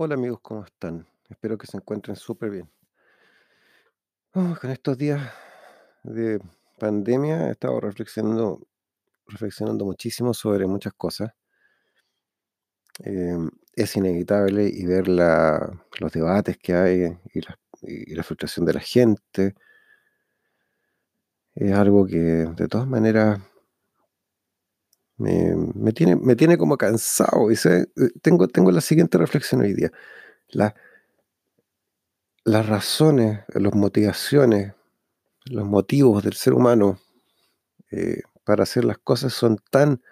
Hola amigos, ¿cómo están? Espero que se encuentren súper bien. Con estos días de pandemia he estado reflexionando, reflexionando muchísimo sobre muchas cosas. Em, es inevitable y ver los debates que hay y la, y la frustración de la gente. Es algo que de todas maneras me, me tiene, me tiene como cansado. Y sé, eh, tengo, tengo la siguiente reflexión hoy día. La- las razones, las motivaciones, los motivos del ser humano eh, para hacer las cosas son tan,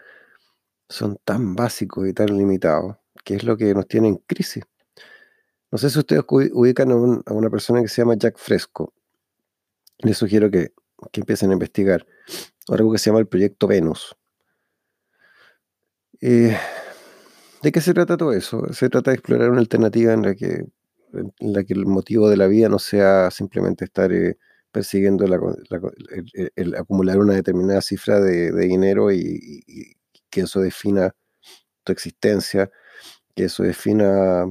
son tan básicos y tan limitados, que es lo que nos tiene en crisis. No sé si ustedes ubi- ubican a, a una persona que se llama Jack Fresco. Les sugiero que, que empiecen a investigar algo que se llama el Proyecto Venus. Eh, ¿de qué se trata todo eso? Se trata de explorar una alternativa en la que, en la que el motivo de la vida no sea simplemente estar eh, persiguiendo el, acumular una determinada cifra de, dinero y, que eso defina tu existencia, que eso defina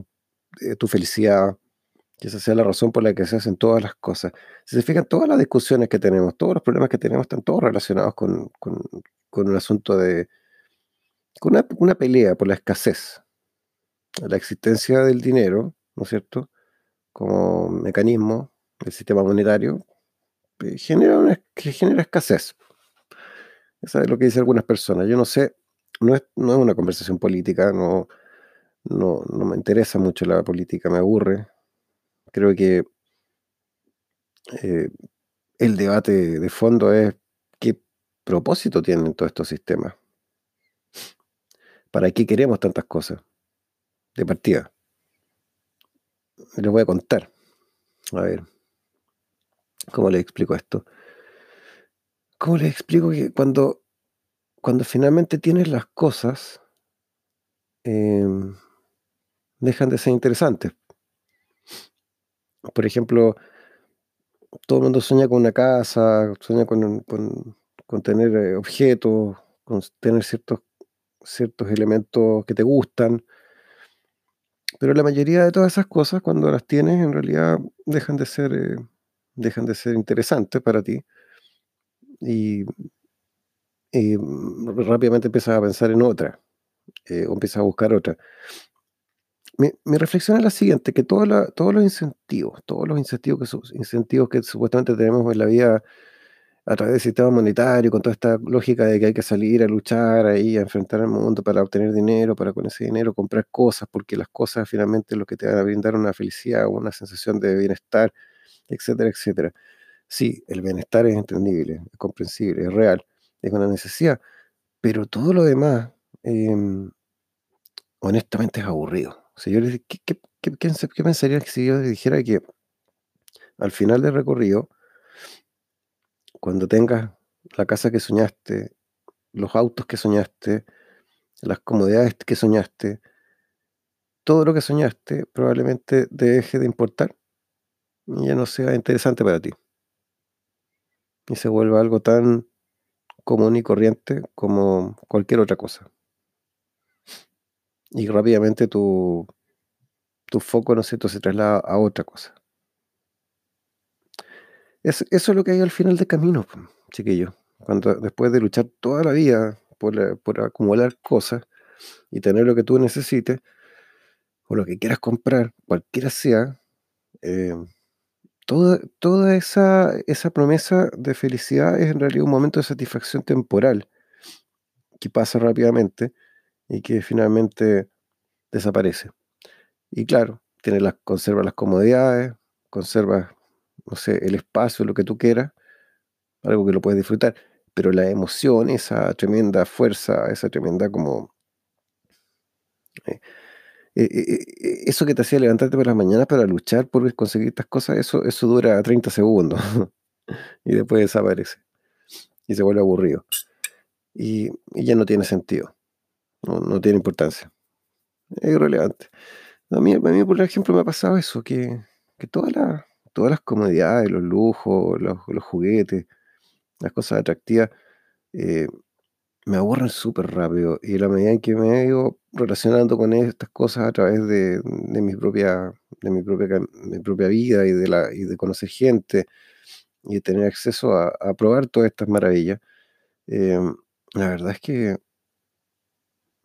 eh, tu felicidad, que esa sea la razón por la que se hacen todas las cosas. Si se fijan, todas las discusiones que tenemos, todos los problemas que tenemos están todos relacionados con, un asunto de, una, una pelea por la escasez, la existencia del dinero, ¿no es cierto? Como mecanismo del sistema monetario, eh, genera, una, genera escasez. Eso es lo que dicen algunas personas. Yo no sé, no es, no es una conversación política, no, no, no me interesa mucho la política, me aburre. Creo que eh, el debate de fondo es qué propósito tienen todos estos sistemas. ¿Para qué queremos tantas cosas? De partida. Les voy a contar. A ver, ¿cómo les explico esto? ¿Cómo les explico que cuando, cuando finalmente tienes las cosas, em, dejan de ser interesantes? Por ejemplo, todo el mundo sueña con una casa, sueña con, con tener eh, objetos, con tener ciertos, ciertos elementos que te gustan, pero la mayoría de todas esas cosas, cuando las tienes, en realidad dejan de ser, eh, dejan de ser interesantes para ti y, rápidamente empiezas a pensar en otra eh, o empiezas a buscar otra. Mi, mi reflexión es la siguiente, que todos la- todos los incentivos, todos los incentivos que, incentivos que supuestamente tenemos en la vida a través del sistema monetario, con toda esta lógica de que hay que salir a luchar ahí, a enfrentar al mundo para obtener dinero, para con ese dinero comprar cosas, porque las cosas finalmente es lo que te van a brindar una felicidad, una sensación de bienestar, etcétera, etcétera. Sí, el bienestar es entendible, es comprensible, es real, es una necesidad, pero todo lo demás, em, honestamente, es aburrido. O yo les, ¿qué, qué, qué, qué pens- qué pensarían si yo les dijera que al final del recorrido, cuando tengas la casa que soñaste, los autos que soñaste, las comodidades que soñaste, todo lo que soñaste probablemente deje de importar y ya no sea interesante para ti y se vuelva algo tan común y corriente como cualquier otra cosa. Y rápidamente tu, tu foco, ¿no es cierto?, se traslada a otra cosa. Es, eso es lo que hay al final del camino, po, chiquillos. Cuando después de luchar toda la vida por, por acumular cosas y tener lo que tú necesites o lo que quieras comprar, cualquiera sea, eh, toda, toda esa, esa promesa de felicidad es en realidad un momento de satisfacción temporal que pasa rápidamente y que finalmente desaparece. Y claro, tienes las, conservas las comodidades, conservas, no sé, el espacio, lo que tú quieras, algo que lo puedes disfrutar, pero la emoción, esa tremenda fuerza, esa tremenda como... eh, eh, eh, eso que te hacía levantarte por las mañanas para luchar por conseguir estas cosas, eso, eso dura 30 segundos y después desaparece y se vuelve aburrido. Y, ya no tiene sentido, no, no tiene importancia, es irrelevante. A mí, a mí, por ejemplo, me ha pasado eso, que, que todas todas las comodidades, los lujos, los, juguetes, las cosas atractivas, eh, me aburren súper rápido. Y la medida en que me he relacionando con estas cosas a través de, mi propia, de mi propia, vida y de, la, y de conocer gente y de tener acceso a, probar todas estas maravillas, eh, la verdad es que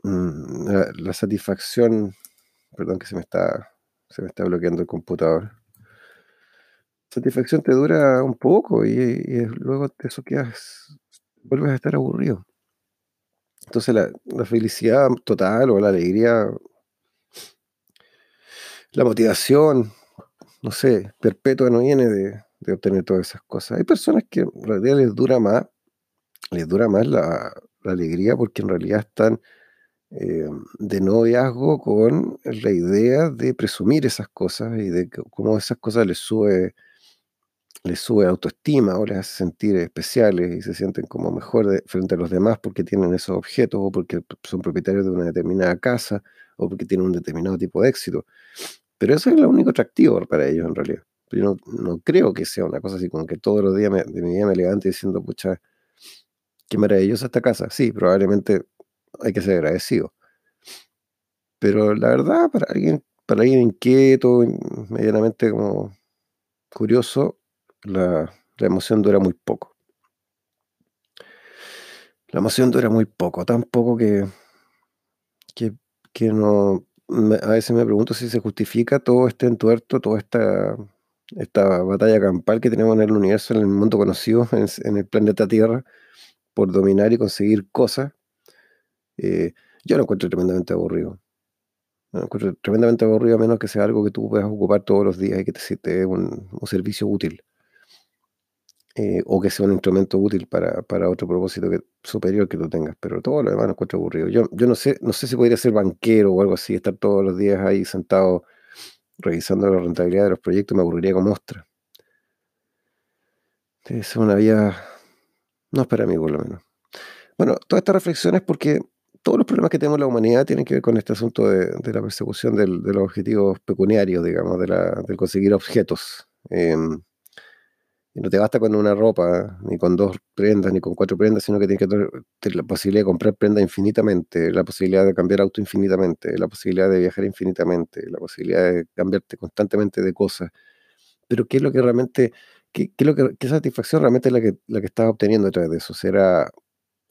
mm, la, satisfacción, perdón que se me está, se me está bloqueando el computador. Satisfacción te dura un poco y, luego de eso quedas, vuelves a estar aburrido. Entonces la, felicidad total o la alegría, la motivación, no sé, perpetua no viene de, obtener todas esas cosas. Hay personas que en realidad les dura más, les dura más la, alegría porque en realidad están eh, de noviazgo con la idea de presumir esas cosas y de cómo esas cosas les sube les sube autoestima o les hace sentir especiales y se sienten como mejor frente a los demás porque tienen esos objetos o porque son propietarios de una determinada casa o porque tienen un determinado tipo de éxito. Pero eso es lo único atractivo para ellos en realidad. Yo no, creo que sea una cosa así como que todos los días de mi vida me levante diciendo, pucha, qué maravillosa esta casa. Sí, probablemente hay que ser agradecido. Pero la verdad, para alguien, para alguien inquieto, medianamente como curioso, la, emoción dura muy poco. La emoción dura muy poco, tan poco que, que, no... a veces me pregunto si se justifica todo este entuerto, toda esta, esta batalla campal que tenemos en el universo, en el mundo conocido, en, el planeta Tierra, por dominar y conseguir cosas. Eh, yo lo encuentro tremendamente aburrido. Lo encuentro tremendamente aburrido a menos que sea algo que tú puedas ocupar todos los días y que te, te dé un, un servicio útil. Eh, o que sea un instrumento útil para, otro propósito superior que tú tengas, pero todo lo demás lo encuentro aburrido. Yo, yo no sé, no sé si podría ser banquero o algo así, estar todos los días ahí sentado revisando la rentabilidad de los proyectos, me aburriría como ostra. Es una vía, no es para mí por lo menos. Bueno, toda esta reflexión es porque todos los problemas que tenemos la humanidad tienen que ver con este asunto de, la persecución de los objetivos pecuniarios, digamos, de, la, conseguir objetos. Em, y no te basta con una ropa, ni con dos prendas, ni con cuatro prendas, sino que tienes que tener la posibilidad de comprar prendas infinitamente, la posibilidad de cambiar auto infinitamente, la posibilidad de viajar infinitamente, la posibilidad de cambiarte constantemente de cosas. Pero ¿qué es lo que realmente, qué, qué, lo que, qué satisfacción realmente es la que, la que estás obteniendo a través de eso? ¿Será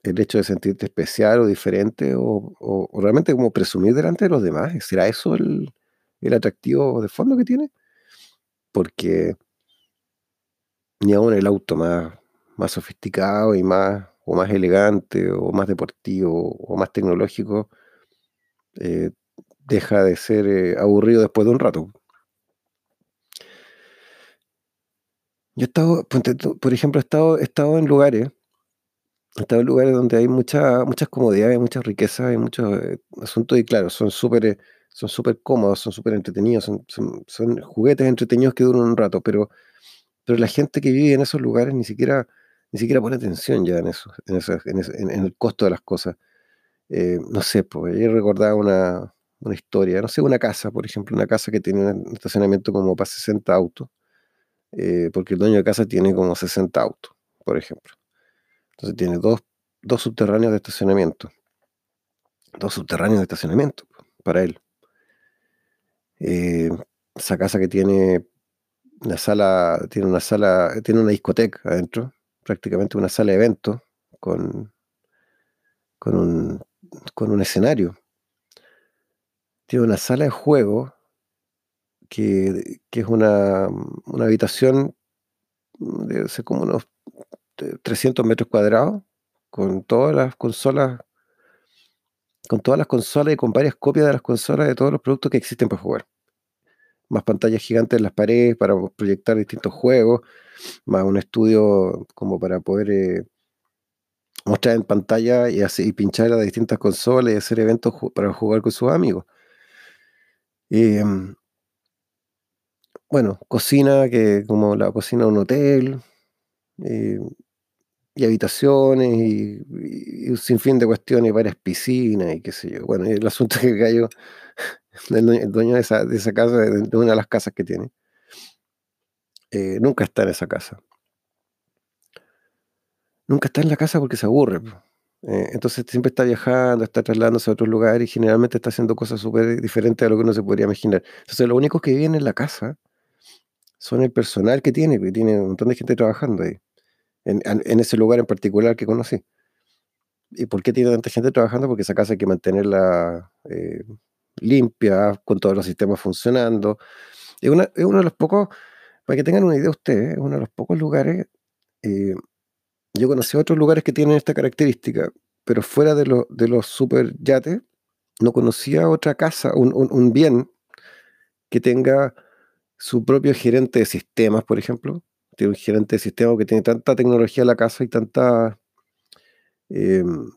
el hecho de sentirte especial o diferente o, o, realmente como presumir delante de los demás? ¿Será eso el, el atractivo de fondo que tiene? Porque ni aún el auto más, más sofisticado y más, o más elegante, o más deportivo, o más tecnológico, eh, deja de ser eh, aburrido después de un rato. Yo he estado, por ejemplo, he estado, he estado en lugares, he estado en lugares donde hay mucha, muchas comodidades, muchas riquezas, hay muchos eh, asuntos, y claro, son súper son súper cómodos, son súper entretenidos, son, son, juguetes entretenidos que duran un rato, pero pero la gente que vive en esos lugares ni siquiera, ni siquiera pone atención ya en eso, en, el costo de las cosas. Eh, no sé, pues yo recordaba una, historia, no sé, una casa, por ejemplo, una casa que tiene un estacionamiento como para 60 autos, eh, porque el dueño de casa tiene como 60 autos, por ejemplo. Entonces tiene dos, dos subterráneos de estacionamiento. Dos subterráneos de estacionamiento para él. Eh, esa casa que tiene la sala, tiene una sala, tiene una discoteca adentro, prácticamente una sala de eventos con, con, un, con un escenario. Tiene una sala de juego que, es una, una habitación de como unos 300 metros cuadrados, con todas las consolas, con todas las consolas y con varias copias de las consolas de todos los productos que existen para jugar más pantallas gigantes en las paredes para proyectar distintos juegos, más un estudio como para poder eh, mostrar en pantalla y, pinchar a distintas consolas y hacer eventos para jugar con sus amigos. Em, bueno, cocina, que como la cocina de un hotel, eh, y habitaciones, y, un sinfín de cuestiones, varias piscinas, y qué sé yo. Bueno, el asunto es que cayó el dueño, de, esa, casa, de, una de las casas que tiene, eh, nunca está en esa casa. Nunca está en la casa porque se aburre. Eh, entonces siempre está viajando, está trasladándose a otros lugares y generalmente está haciendo cosas súper diferentes a lo que uno se podría imaginar. Entonces los únicos que viven en la casa son el personal que tiene, que tiene un montón de gente trabajando ahí, en, ese lugar en particular que conocí. ¿Y por qué tiene tanta gente trabajando? Porque esa casa hay que mantenerla eh, limpia, con todos los sistemas funcionando. Es, uno de los pocos, para que tengan una idea ustedes, es uno de los pocos lugares eh, yo conocí otros lugares que tienen esta característica, pero fuera de, de los super yates, no conocía otra casa, un, bien que tenga su propio gerente de sistemas, por ejemplo. Tiene un gerente de sistemas que tiene tanta tecnología en la casa y tanta, em,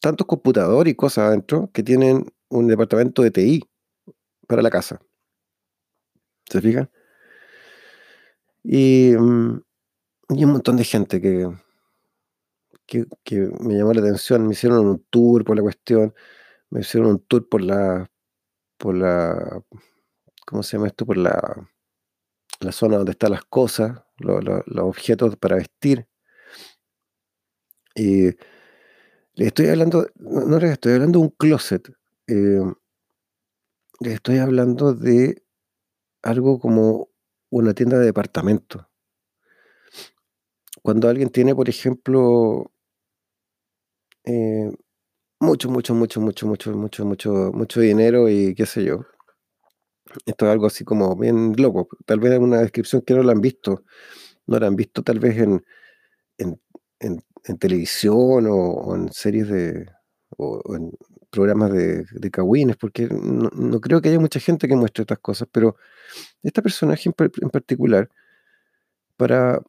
tantos computadores y cosas adentro que tienen un departamento de TI para la casa. ¿Se fijan? Y, mm, y un montón de gente que, que, me llamó la atención. Me hicieron un tour por la cuestión, me hicieron un tour por la, por la, ¿cómo se llama esto? Por la, la zona donde están las cosas, los objetos para vestir. Y les estoy hablando, no les estoy hablando de un closet, eh, estoy hablando de algo como una tienda de departamento. Cuando alguien tiene, por ejemplo, eh, mucho, mucho, mucho, mucho, mucho, mucho, mucho, mucho dinero y qué sé yo. Esto es algo así como bien loco. Tal vez en una descripción que no la han visto. No la han visto tal vez en, en, televisión o, en series de. o, en programas de, de cagüines, porque no, creo que haya mucha gente que muestre estas cosas, pero esta personaje en, particular, para,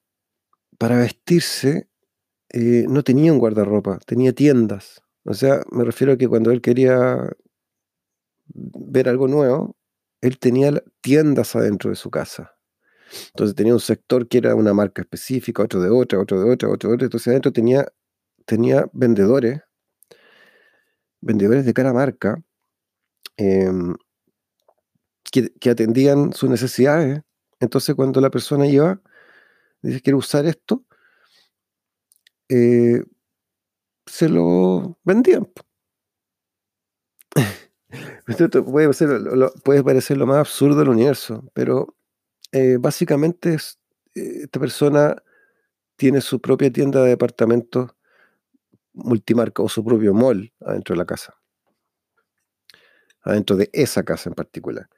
para vestirse, eh, no tenía un guardarropa, tenía tiendas. O sea, me refiero a que cuando él quería ver algo nuevo, él tenía tiendas adentro de su casa. Entonces tenía un sector que era una marca específica, otro de otra, otro de otra, otro de otra. Entonces adentro tenía, tenía vendedores, vendedores de cada marca, em, que, atendían sus necesidades. Entonces cuando la persona iba, dice, quiero usar esto, eh, se lo vendían. Esto puede, puede parecer lo más absurdo del universo, pero eh, básicamente eh, esta persona tiene su propia tienda de departamentos multimarca o su propio mall adentro de la casa. Adentro de esa casa en particular.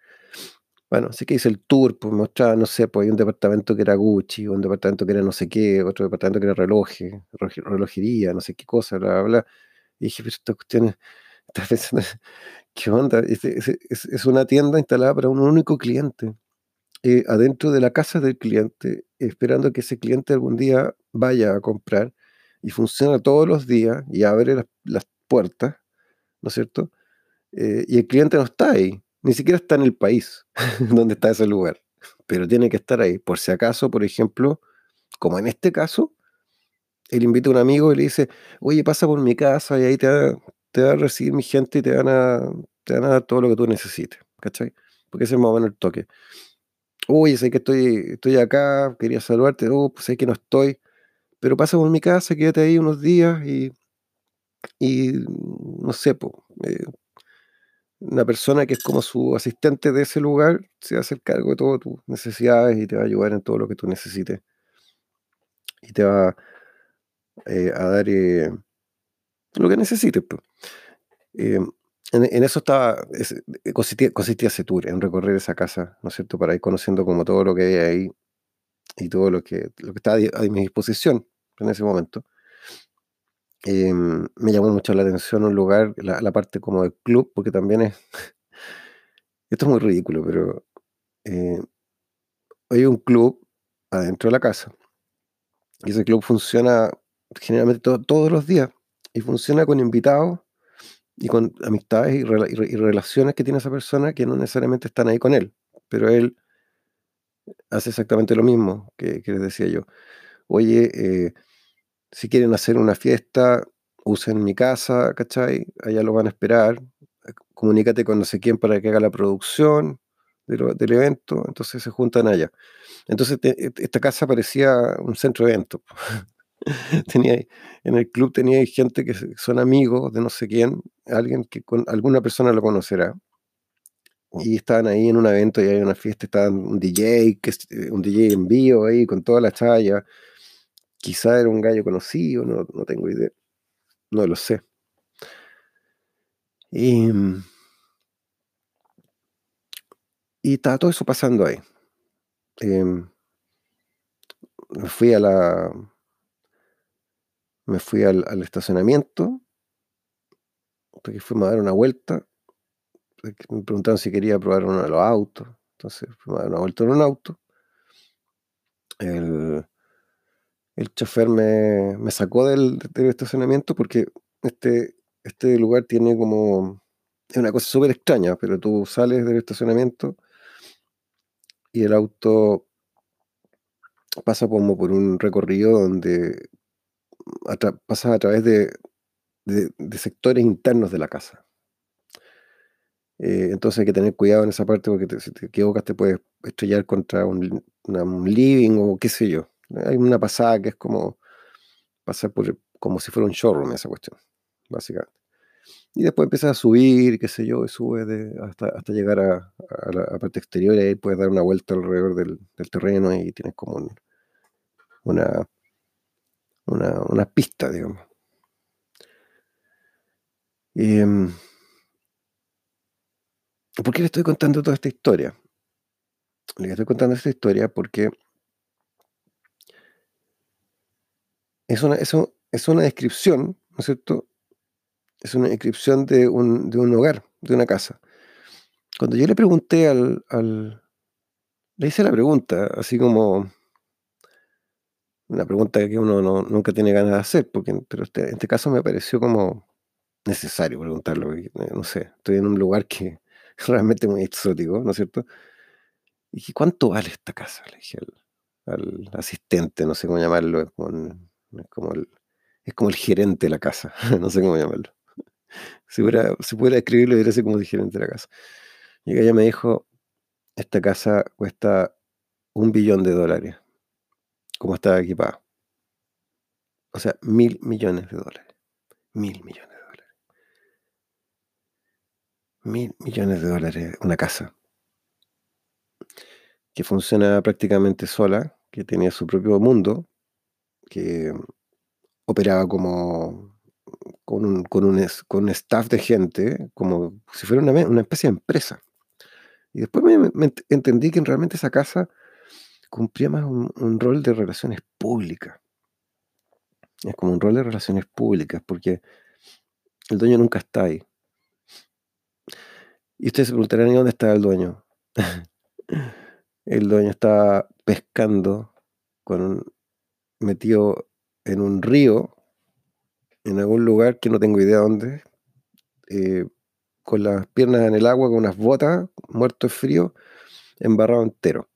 Bueno, así que hice el tour, pues mostraba, no sé, pues hay un departamento que era Gucci, un departamento que era no sé qué, otro departamento que era relojes, relojería, no sé qué cosa, bla, bla, bla. Y dije, pero estas cuestiones, ¿qué onda? Es, una tienda instalada para un único cliente, eh, adentro de la casa del cliente, esperando que ese cliente algún día vaya a comprar y funciona todos los días y abre las, puertas, ¿no es cierto? Eh, y el cliente no está ahí ni siquiera está en el país donde está ese lugar, pero tiene que estar ahí. Por si acaso, por ejemplo, como en este caso, él invita a un amigo y le dice, oye, pasa por mi casa y ahí te va, a recibir mi gente y te van, a, te van a dar todo lo que tú necesites, ¿cachai? Porque ese es más o menos el toque. Oye, sé que estoy, estoy acá, quería saludarte, oh, pues sé que no estoy, pero pasa por mi casa, quédate ahí unos días y, y no sé, pues, una persona que es como su asistente de ese lugar se a hacer cargo de todas tus necesidades y te va a ayudar en todo lo que tú necesites. Y te va eh, a dar eh, lo que necesites. Pues. Eh, en, eso estaba, consistía, ese tour, en recorrer esa casa, ¿no es cierto? Para ir conociendo como todo lo que hay ahí y todo lo que, lo que está a mi disposición en ese momento. Em, me llamó mucho la atención un lugar, la, parte como del club, porque también es. Esto es muy ridículo, pero eh, hay un club adentro de la casa. Y ese club funciona generalmente todos los días. Y funciona con invitados y con amistades y, relaciones que tiene esa persona que no necesariamente están ahí con él. Pero él hace exactamente lo mismo que, les decía yo. Oye, eh, si quieren hacer una fiesta, usen mi casa, ¿cachai? Allá lo van a esperar. Comunícate con no sé quién para que haga la producción del evento. Entonces se juntan allá. Entonces esta casa parecía un centro de eventos. tenía, en el club tenía gente que son amigos de no sé quién, alguien que con alguna persona lo conocerá. Y estaban ahí en un evento y hay una fiesta, estaban un DJ, que eh, un DJ en vivo ahí con toda la chaya. Quizá era un gallo conocido, no, no tengo idea. No lo sé. Y, y estaba todo eso pasando ahí. Me fui a la. Me fui al, estacionamiento. Porque fuimos a dar una vuelta. Me preguntaron si quería probar uno de los autos. Entonces una vuelta en un auto. El, el chofer me, me sacó del, estacionamiento porque este, este lugar tiene como. Es una cosa súper extraña, pero tú sales del estacionamiento y el auto pasa como por un recorrido donde pasa a través de, sectores internos de la casa. Eh, entonces hay que tener cuidado en esa parte porque si te equivocas te puedes estrellar contra un, living o qué sé yo. Hay una pasada que es como pasar por como si fuera un showroom esa cuestión, básicamente. Y después empiezas a subir, qué sé yo, y subes hasta, hasta llegar a, la parte exterior y ahí puedes dar una vuelta alrededor del, terreno y tienes como una, una, pista, digamos. Em, ¿Por qué le estoy contando toda esta historia? Le estoy contando esta historia porque es una, es una descripción, ¿no es cierto?, es una inscripción de un, de un hogar, de una casa. Cuando yo le pregunté al, Le hice la pregunta, así como... Una pregunta que uno nunca tiene ganas de hacer, porque, pero en este caso me pareció como necesario preguntarlo. Eh, no sé, estoy en un lugar que es realmente muy exótico, ¿no es cierto? Y dije, ¿cuánto vale esta casa? Le dije al, asistente, no sé cómo llamarlo, es como, el, es como el gerente de la casa, no sé cómo llamarlo. Si, fuera, si pudiera escribirlo, diría así como gerente de la casa. Y ella me dijo, esta casa cuesta un billón de dólares, como estaba equipada. O sea, mil millones de dólares. Mil millones de dólares. Mil millones de dólares una casa que funciona prácticamente sola, que tenía su propio mundo, que operaba como con un, con un, staff de gente, como si fuera una, una especie de empresa. Y después me, entendí que realmente esa casa cumplía más un, rol de relaciones públicas. Es como un rol de relaciones públicas, porque el dueño nunca está ahí. Y ustedes se preguntarán, ¿y dónde está el dueño? el dueño está pescando con metido en un río en algún lugar que no tengo idea dónde, eh, con las piernas en el agua, con unas botas, muerto de frío, embarrado entero,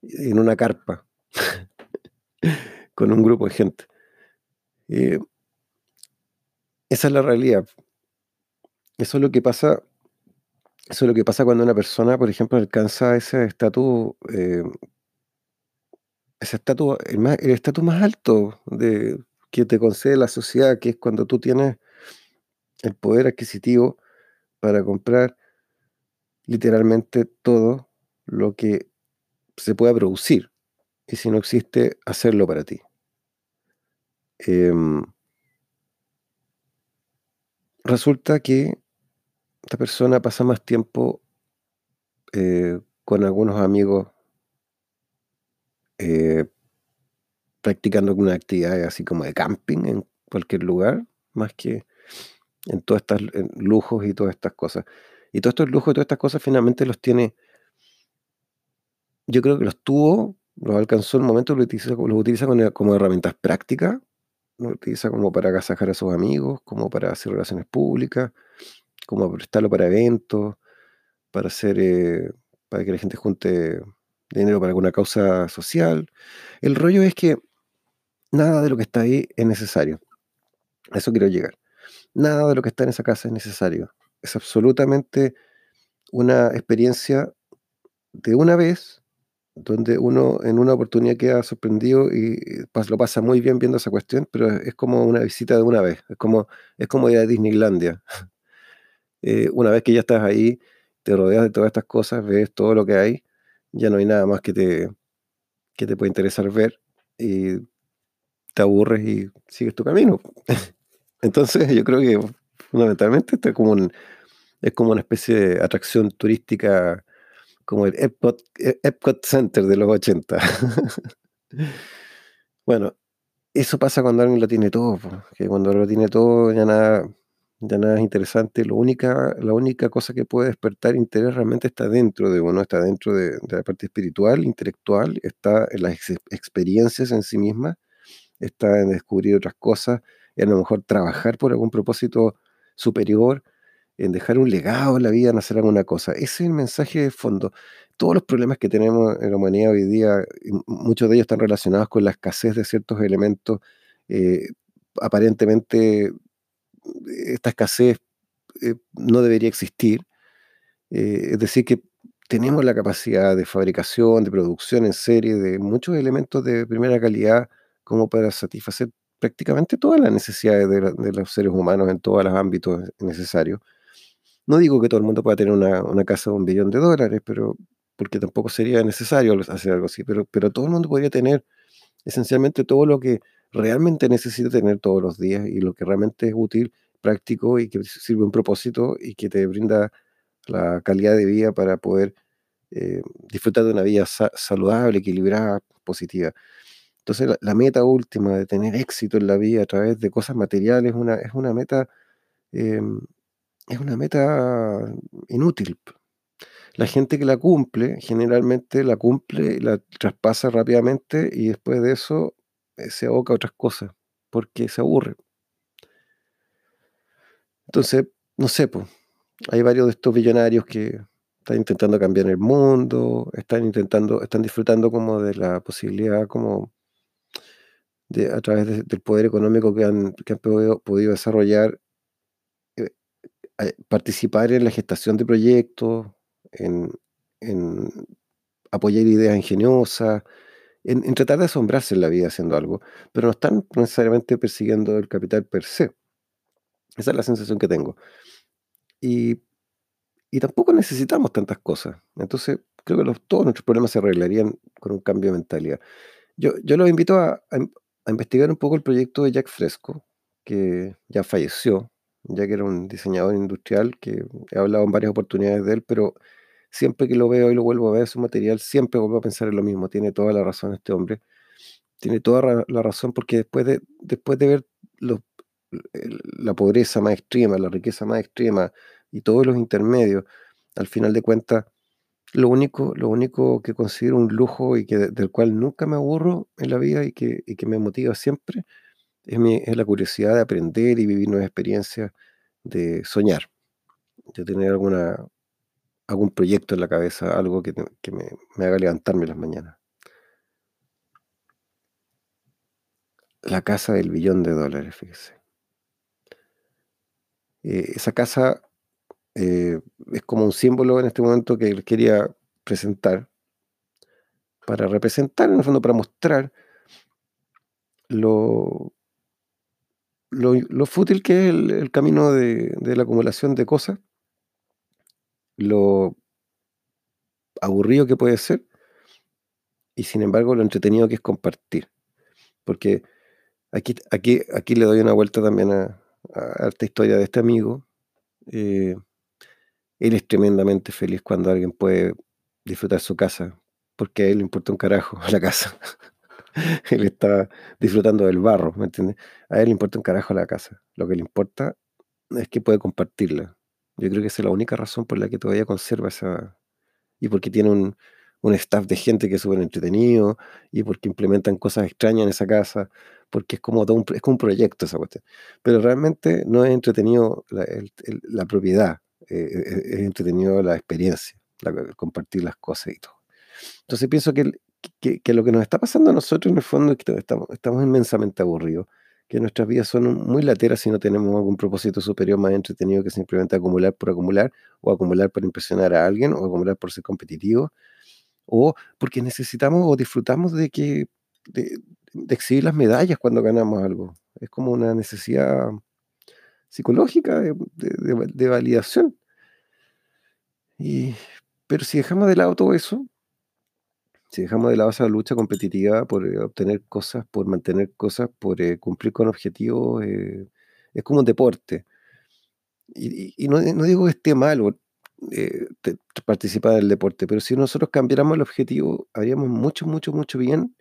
en una carpa, con un grupo de gente. Eh, esa es la realidad. Eso es lo que pasa. Eso es lo que pasa cuando una persona, por ejemplo, alcanza ese estatus, eh, ese estatus, el estatus más alto de, que te concede la sociedad, que es cuando tú tienes el poder adquisitivo para comprar literalmente todo lo que se pueda producir. Y si no existe, hacerlo para ti. Em, resulta que esta persona pasa más tiempo eh, con algunos amigos eh, practicando alguna actividad así como de camping en cualquier lugar, más que en todos estos lujos y todas estas cosas. Y todos estos lujos y todas estas cosas finalmente los tiene, yo creo que los tuvo, los alcanzó en un momento, los utiliza, los utiliza como, herramientas prácticas, los utiliza como para agasajar a sus amigos, como para hacer relaciones públicas, como prestarlo para eventos, para hacer, eh, para que la gente junte dinero para alguna causa social. El rollo es que Nada de lo que está ahí es necesario. A eso quiero llegar. Nada de lo que está en esa casa es necesario. Es absolutamente una experiencia de una vez donde uno en una oportunidad queda sorprendido y lo pasa muy bien viendo esa cuestión, pero es, como una visita de una vez, es como, es como ir a Disneylandia. Eh, una vez que ya estás ahí, te rodeas de todas estas cosas, ves todo lo que hay, ya no hay nada más que te, que te puede interesar ver y te aburres y sigues tu camino. Entonces yo creo que fundamentalmente esto es como, es como una especie de atracción turística como el Epcot, e, Epcot Center de los 80. bueno, eso pasa cuando alguien lo tiene todo, que cuando lo tiene todo ya nada, ya nada es interesante. Lo única, la única cosa que puede despertar interés realmente está dentro de uno, está dentro de, la parte espiritual, intelectual, está en las experiencias en sí mismas, está en descubrir otras cosas, y a lo mejor trabajar por algún propósito superior, en dejar un legado en la vida, en hacer alguna cosa. Ese es el mensaje de fondo. Todos los problemas que tenemos en la humanidad hoy día, muchos de ellos están relacionados con la escasez de ciertos elementos. Eh, aparentemente, esta escasez eh, no debería existir. Eh, es decir, que tenemos la capacidad de fabricación, de producción en serie de muchos elementos de primera calidad como para satisfacer prácticamente todas las necesidades de, de los seres humanos en todos los ámbitos necesarios. No digo que todo el mundo pueda tener una, casa de un billón de dólares, pero porque tampoco sería necesario hacer algo así, pero, pero todo el mundo podría tener esencialmente todo lo que realmente necesita tener todos los días y lo que realmente es útil, práctico y que sirve un propósito y que te brinda la calidad de vida para poder eh, disfrutar de una vida saludable, equilibrada, positiva. Entonces la, meta última de tener éxito en la vida a través de cosas materiales una, es una meta em, es una meta inútil. La gente que la cumple, generalmente la cumple, la traspasa rápidamente y después de eso eh, se aboca a otras cosas, porque se aburre. Entonces, no sé, pues, hay varios de estos billonarios que están intentando cambiar el mundo, están intentando, están disfrutando como de la posibilidad como de, a través del poder económico que han, podido desarrollar, participar en la gestación de proyectos, en, apoyar ideas ingeniosas, en, tratar de asombrarse en la vida haciendo algo, pero no están necesariamente persiguiendo el capital per se. Esa es la sensación que tengo. Y, tampoco necesitamos tantas cosas. Entonces, creo que todos nuestros problemas se arreglarían con un cambio de mentalidad. Yo, yo los invito a, a investigar un poco el proyecto de Jack Fresco, que ya falleció, ya que era un diseñador industrial, que he hablado en varias oportunidades de él, pero siempre que lo veo y lo vuelvo a ver su material, siempre vuelvo a pensar en lo mismo. Tiene toda la razón este hombre. Tiene toda la razón porque después de, después de ver la pobreza más extrema, la riqueza más extrema y todos los intermedios, al final de cuentas, lo único, lo único que considero un lujo y que, del cual nunca me aburro en la vida y que, y que me motiva siempre es, la curiosidad de aprender y vivir nuevas experiencias, de soñar, de tener alguna, algún proyecto en la cabeza, algo que, me, haga levantarme las mañanas. La casa del billón de dólares, fíjese. Eh, esa casa eh, es como un símbolo en este momento que quería presentar, para representar, en el fondo, para mostrar lo, lo, fútil que es el, camino de, la acumulación de cosas, lo aburrido que puede ser, y sin embargo lo entretenido que es compartir. Porque aquí, aquí, aquí le doy una vuelta también a, esta historia de este amigo. Eh, él es tremendamente feliz cuando alguien puede disfrutar su casa, porque a él le importa un carajo la casa. él está disfrutando del barro, ¿me entiendes? A él le importa un carajo la casa. Lo que le importa es que puede compartirla. Yo creo que esa es la única razón por la que todavía conserva esa... Y porque tiene un, staff de gente que es súper entretenido y porque implementan cosas extrañas en esa casa, porque es como, un, es como un proyecto esa cuestión. Pero realmente no es entretenido la, propiedad, eh, eh, es entretenido la experiencia, compartir las cosas y todo. Entonces pienso que que, lo que nos está pasando a nosotros en el fondo es que estamos, estamos inmensamente aburridos, que nuestras vidas son muy lateras si no tenemos algún propósito superior más entretenido que simplemente acumular por acumular, o acumular por impresionar a alguien, o acumular por ser competitivo, o porque necesitamos o disfrutamos de que de, exhibir las medallas cuando ganamos algo. Es como una necesidad psicológica de, validación. Y, pero si dejamos de lado todo eso, si dejamos de lado esa lucha competitiva por eh, obtener cosas, por mantener cosas, por eh, cumplir con objetivos, eh, es como un deporte. Y, no, digo que esté malo participar del deporte, pero si nosotros cambiáramos el objetivo, haríamos mucho, mucho, mucho bien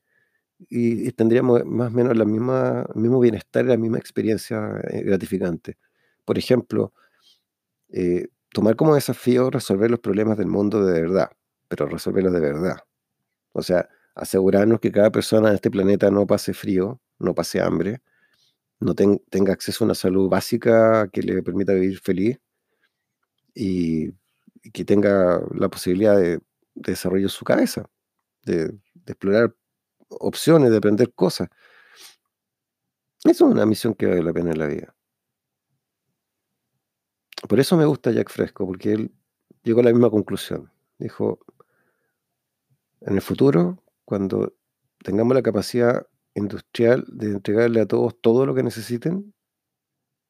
y, tendríamos más o menos la misma, el mismo bienestar y la misma experiencia gratificante. Por ejemplo, tomar como desafío resolver los problemas del mundo de verdad, pero resolverlos de verdad. O sea, asegurarnos que cada persona en este planeta no pase frío, no pase hambre, no tenga acceso a una salud básica que le permita vivir feliz y, que tenga la posibilidad de, desarrollar su cabeza, de, explorar opciones, de aprender cosas. Eso es una misión que vale la pena en la vida. Por eso me gusta Jack Fresco, porque él llegó a la misma conclusión. Dijo, en el futuro, cuando tengamos la capacidad industrial de entregarle a todos todo lo que necesiten,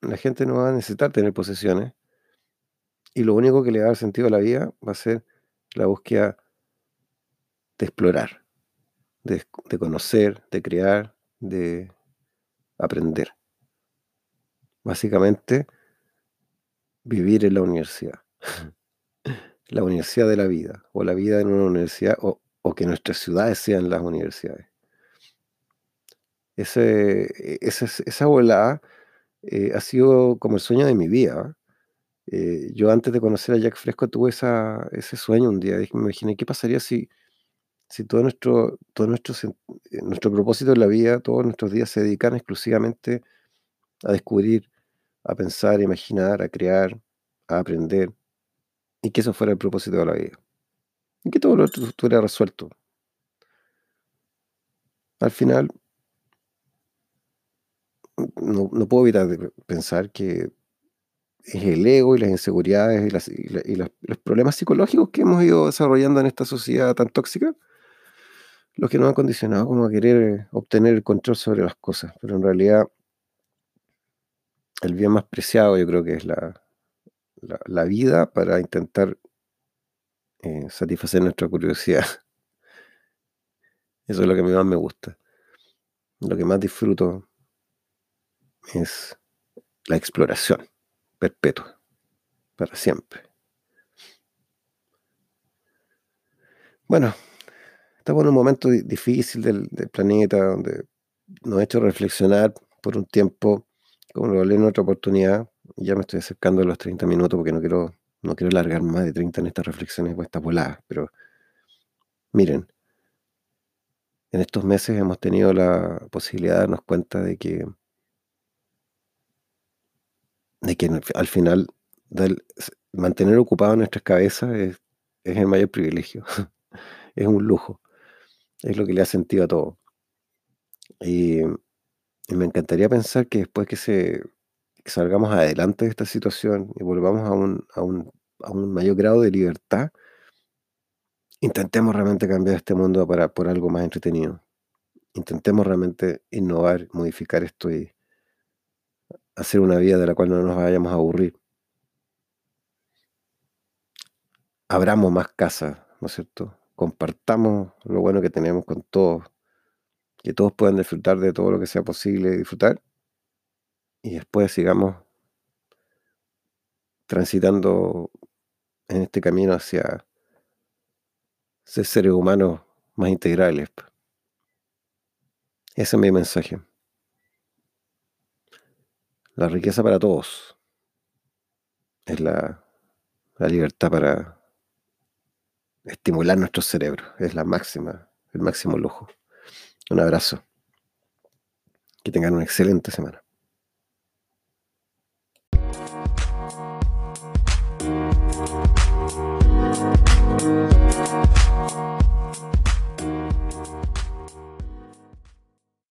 la gente no va a necesitar tener posesiones y lo único que le va a dar sentido a la vida va a ser la búsqueda de explorar, de, de conocer, de crear, de aprender. Básicamente, vivir en la universidad. la universidad de la vida, o la vida en una universidad, o, o que nuestras ciudades sean las universidades. Esa, esa volada eh, ha sido como el sueño de mi vida. Eh, yo antes de conocer a Jack Fresco tuve esa, ese sueño un día. Me imaginé qué pasaría si, todo, eh, nuestro propósito en la vida, todos nuestros días se dedican exclusivamente a descubrir, a pensar, a imaginar, a crear, a aprender, y que eso fuera el propósito de la vida y que todo lo otro estuviera resuelto. Al final, no, puedo evitar pensar que es el ego y las inseguridades y, los problemas psicológicos que hemos ido desarrollando en esta sociedad tan tóxica los que nos han condicionado como a querer obtener el control sobre las cosas. Pero en realidad, el bien más preciado yo creo que es la, la vida para intentar eh, satisfacer nuestra curiosidad. Eso es lo que más me gusta. Lo que más disfruto es la exploración perpetua, para siempre. Bueno, estamos en un momento difícil del, planeta donde nos ha hecho reflexionar por un tiempo, como lo hablé en otra oportunidad, ya me estoy acercando a los 30 minutos porque no quiero no quiero largar más de 30 en estas reflexiones o estas voladas, pero miren, en estos meses hemos tenido la posibilidad de darnos cuenta de que, de que al final mantener ocupado nuestras cabezas es, el mayor privilegio, es un lujo, es lo que le ha sentido a todo. Y, me encantaría pensar que después que se salgamos adelante de esta situación y volvamos a un, a un, a un mayor grado de libertad, intentemos realmente cambiar este mundo para, por algo más entretenido. Intentemos realmente innovar, modificar esto y hacer una vida de la cual no nos vayamos a aburrir. Abramos más casas, ¿no es cierto? Compartamos lo bueno que tenemos con todos, que todos puedan disfrutar de todo lo que sea posible disfrutar y después sigamos transitando en este camino hacia ser seres humanos más integrales. Ese es mi mensaje. La riqueza para todos es la, la libertad para estimular nuestro cerebro. Es la máxima, el máximo lujo. Un abrazo. Que tengan una excelente semana.